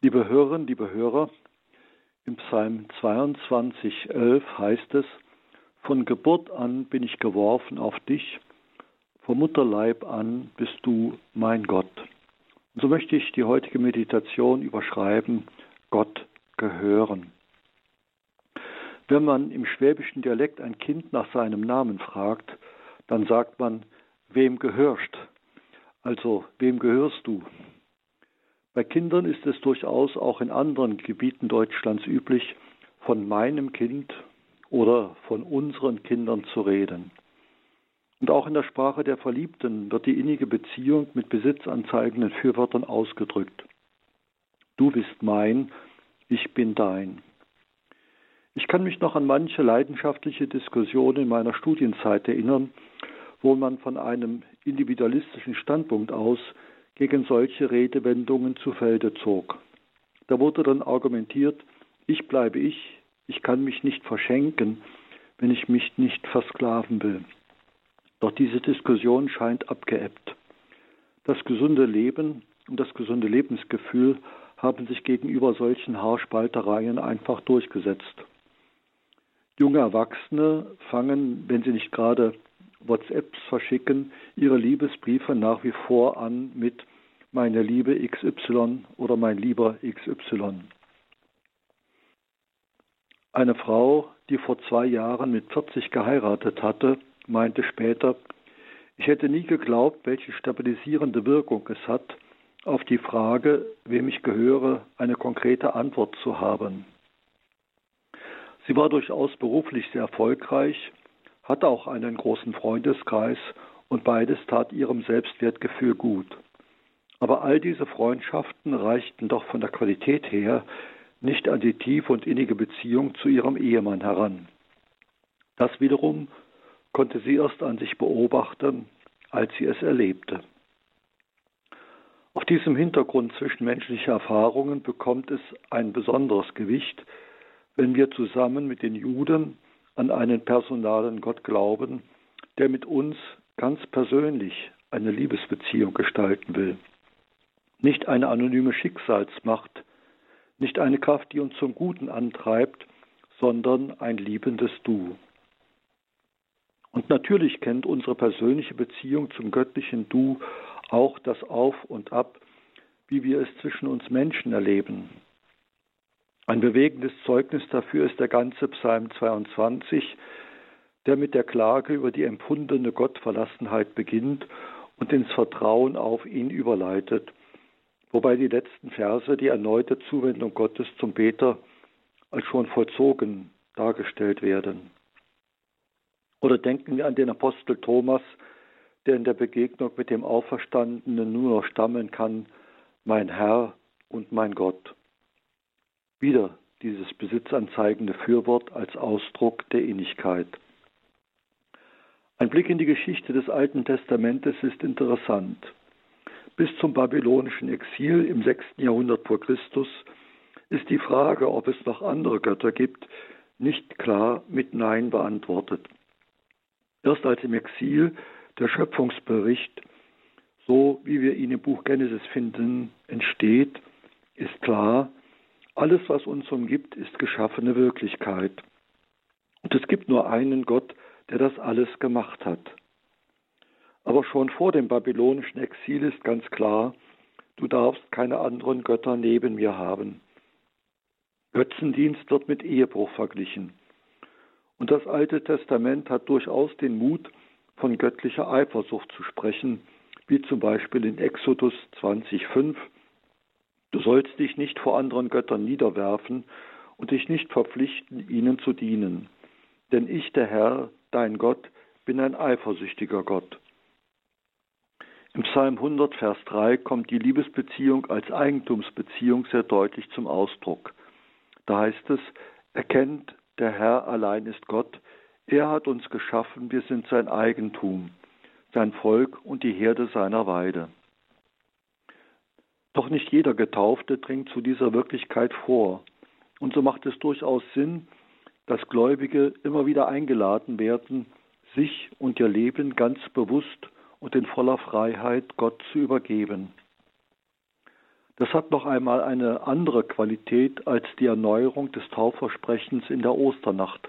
Liebe Hörerinnen, liebe Hörer, im Psalm 22, 11 heißt es, von Geburt an bin ich geworfen auf dich, vom Mutterleib an bist du mein Gott. Und so möchte ich die heutige Meditation überschreiben, Gott gehören. Wenn man im schwäbischen Dialekt ein Kind nach seinem Namen fragt, dann sagt man, wem gehörst? Also, wem gehörst du? Bei Kindern ist es durchaus auch in anderen Gebieten Deutschlands üblich, von meinem Kind oder von unseren Kindern zu reden. Und auch in der Sprache der Verliebten wird die innige Beziehung mit besitzanzeigenden Fürwörtern ausgedrückt. Du bist mein, ich bin dein. Ich kann mich noch an manche leidenschaftliche Diskussionen in meiner Studienzeit erinnern, wo man von einem individualistischen Standpunkt aus gegen solche Redewendungen zu Felde zog. Da wurde dann argumentiert, ich bleibe ich, ich kann mich nicht verschenken, wenn ich mich nicht versklaven will. Doch diese Diskussion scheint abgeebbt. Das gesunde Leben und das gesunde Lebensgefühl haben sich gegenüber solchen Haarspaltereien einfach durchgesetzt. Junge Erwachsene fangen, wenn sie nicht gerade WhatsApps verschicken, ihre Liebesbriefe nach wie vor an mit meine Liebe XY oder mein lieber XY. Eine Frau, die vor zwei Jahren mit 40 geheiratet hatte, meinte später, ich hätte nie geglaubt, welche stabilisierende Wirkung es hat, auf die Frage, wem ich gehöre, eine konkrete Antwort zu haben. Sie war durchaus beruflich sehr erfolgreich, hatte auch einen großen Freundeskreis und beides tat ihrem Selbstwertgefühl gut. Aber all diese Freundschaften reichten doch von der Qualität her nicht an die tiefe und innige Beziehung zu ihrem Ehemann heran. Das wiederum konnte sie erst an sich beobachten, als sie es erlebte. Auf diesem Hintergrund zwischenmenschlicher Erfahrungen bekommt es ein besonderes Gewicht, wenn wir zusammen mit den Juden an einen personalen Gott glauben, der mit uns ganz persönlich eine Liebesbeziehung gestalten will. Nicht eine anonyme Schicksalsmacht, nicht eine Kraft, die uns zum Guten antreibt, sondern ein liebendes Du. Und natürlich kennt unsere persönliche Beziehung zum göttlichen Du auch das Auf und Ab, wie wir es zwischen uns Menschen erleben. Ein bewegendes Zeugnis dafür ist der ganze Psalm 22, der mit der Klage über die empfundene Gottverlassenheit beginnt und ins Vertrauen auf ihn überleitet, wobei die letzten Verse die erneute Zuwendung Gottes zum Beter als schon vollzogen dargestellt werden. Oder denken wir an den Apostel Thomas, der in der Begegnung mit dem Auferstandenen nur noch stammeln kann, mein Herr und mein Gott. Wieder dieses besitzanzeigende Fürwort als Ausdruck der Innigkeit. Ein Blick in die Geschichte des Alten Testamentes ist interessant. Bis zum babylonischen Exil im 6. Jahrhundert vor Christus ist die Frage, ob es noch andere Götter gibt, nicht klar mit Nein beantwortet. Erst als im Exil der Schöpfungsbericht, so wie wir ihn im Buch Genesis finden, entsteht, ist klar, alles, was uns umgibt, ist geschaffene Wirklichkeit. Und es gibt nur einen Gott, der das alles gemacht hat. Aber schon vor dem babylonischen Exil ist ganz klar, du darfst keine anderen Götter neben mir haben. Götzendienst wird mit Ehebruch verglichen. Und das Alte Testament hat durchaus den Mut, von göttlicher Eifersucht zu sprechen, wie zum Beispiel in Exodus 20,5. Du sollst dich nicht vor anderen Göttern niederwerfen und dich nicht verpflichten, ihnen zu dienen. Denn ich, der Herr, dein Gott, bin ein eifersüchtiger Gott. Im Psalm 100, Vers 3 kommt die Liebesbeziehung als Eigentumsbeziehung sehr deutlich zum Ausdruck. Da heißt es, erkennt, der Herr allein ist Gott, er hat uns geschaffen, wir sind sein Eigentum, sein Volk und die Herde seiner Weide. Doch nicht jeder Getaufte dringt zu dieser Wirklichkeit vor. Und so macht es durchaus Sinn, dass Gläubige immer wieder eingeladen werden, sich und ihr Leben ganz bewusst und in voller Freiheit Gott zu übergeben. Das hat noch einmal eine andere Qualität als die Erneuerung des Taufversprechens in der Osternacht.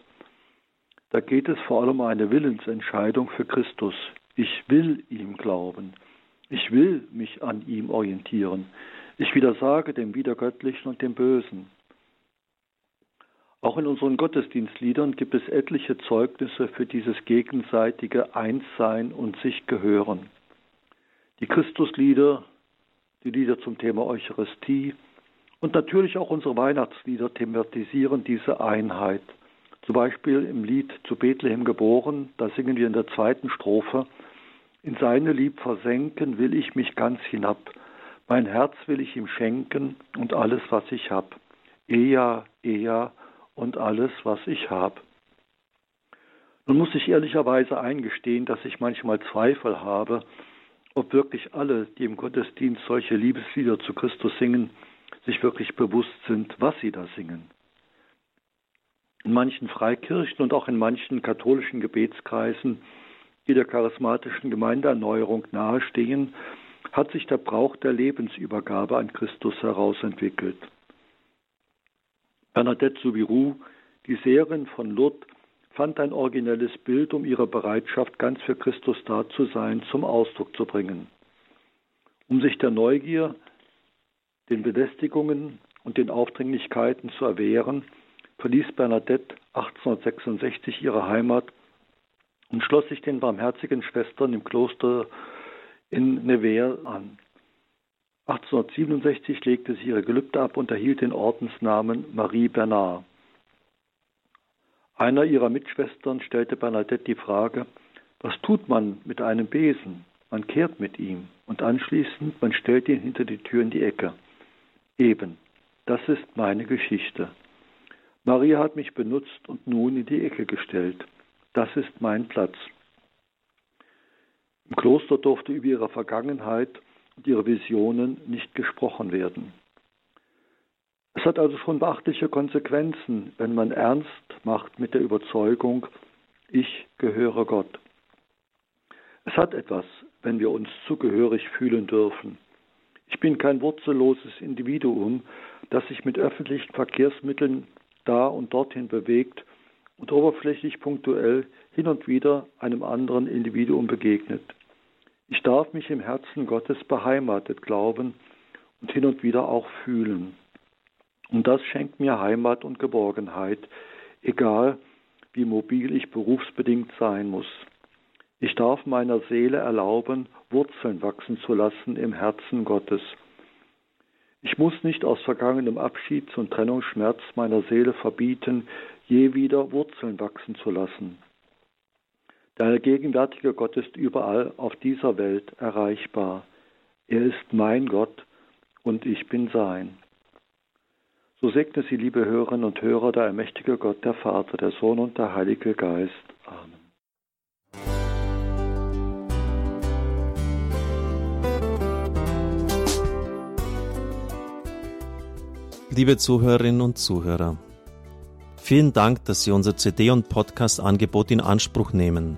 Da geht es vor allem um eine Willensentscheidung für Christus. Ich will ihm glauben. Ich will mich an ihm orientieren. Ich widersage dem Wiedergöttlichen und dem Bösen. Auch in unseren Gottesdienstliedern gibt es etliche Zeugnisse für dieses gegenseitige Einssein und sich gehören. Die Christuslieder, die Lieder zum Thema Eucharistie und natürlich auch unsere Weihnachtslieder thematisieren diese Einheit. Zum Beispiel im Lied zu Bethlehem geboren, da singen wir in der zweiten Strophe, in seine Lieb versenken will ich mich ganz hinab, mein Herz will ich ihm schenken und alles, was ich hab. Eja, Eja und alles, was ich hab. Nun muss ich ehrlicherweise eingestehen, dass ich manchmal Zweifel habe, ob wirklich alle, die im Gottesdienst solche Liebeslieder zu Christus singen, sich wirklich bewusst sind, was sie da singen. In manchen Freikirchen und auch in manchen katholischen Gebetskreisen, die der charismatischen Gemeindeerneuerung nahestehen, hat sich der Brauch der Lebensübergabe an Christus herausentwickelt. Bernadette Soubirou, die Seherin von Lourdes, fand ein originelles Bild, um ihre Bereitschaft, ganz für Christus da zu sein, zum Ausdruck zu bringen. Um sich der Neugier, den Belästigungen und den Aufdringlichkeiten zu erwehren, verließ Bernadette 1866 ihre Heimat und schloss sich den barmherzigen Schwestern im Kloster in Nevers an. 1867 legte sie ihre Gelübde ab und erhielt den Ordensnamen Marie Bernard. Einer ihrer Mitschwestern stellte Bernadette die Frage, was tut man mit einem Besen? Man kehrt mit ihm und anschließend man stellt ihn hinter die Tür in die Ecke. Eben, das ist meine Geschichte. Maria hat mich benutzt und nun in die Ecke gestellt. Das ist mein Platz. Im Kloster durfte über ihre Vergangenheit und ihre Visionen nicht gesprochen werden. Es hat also schon beachtliche Konsequenzen, wenn man ernst macht mit der Überzeugung, ich gehöre Gott. Es hat etwas, wenn wir uns zugehörig fühlen dürfen. Ich bin kein wurzelloses Individuum, das sich mit öffentlichen Verkehrsmitteln da und dorthin bewegt und oberflächlich punktuell hin und wieder einem anderen Individuum begegnet. Ich darf mich im Herzen Gottes beheimatet glauben und hin und wieder auch fühlen. Und das schenkt mir Heimat und Geborgenheit, egal wie mobil ich berufsbedingt sein muss. Ich darf meiner Seele erlauben, Wurzeln wachsen zu lassen im Herzen Gottes. Ich muss nicht aus vergangenem Abschieds- und Trennungsschmerz meiner Seele verbieten, je wieder Wurzeln wachsen zu lassen. Der gegenwärtige Gott ist überall auf dieser Welt erreichbar. Er ist mein Gott und ich bin sein. So segne Sie, liebe Hörerinnen und Hörer, der allmächtige Gott, der Vater, der Sohn und der Heilige Geist. Amen. Liebe Zuhörerinnen und Zuhörer, vielen Dank, dass Sie unser CD- und Podcast-Angebot in Anspruch nehmen.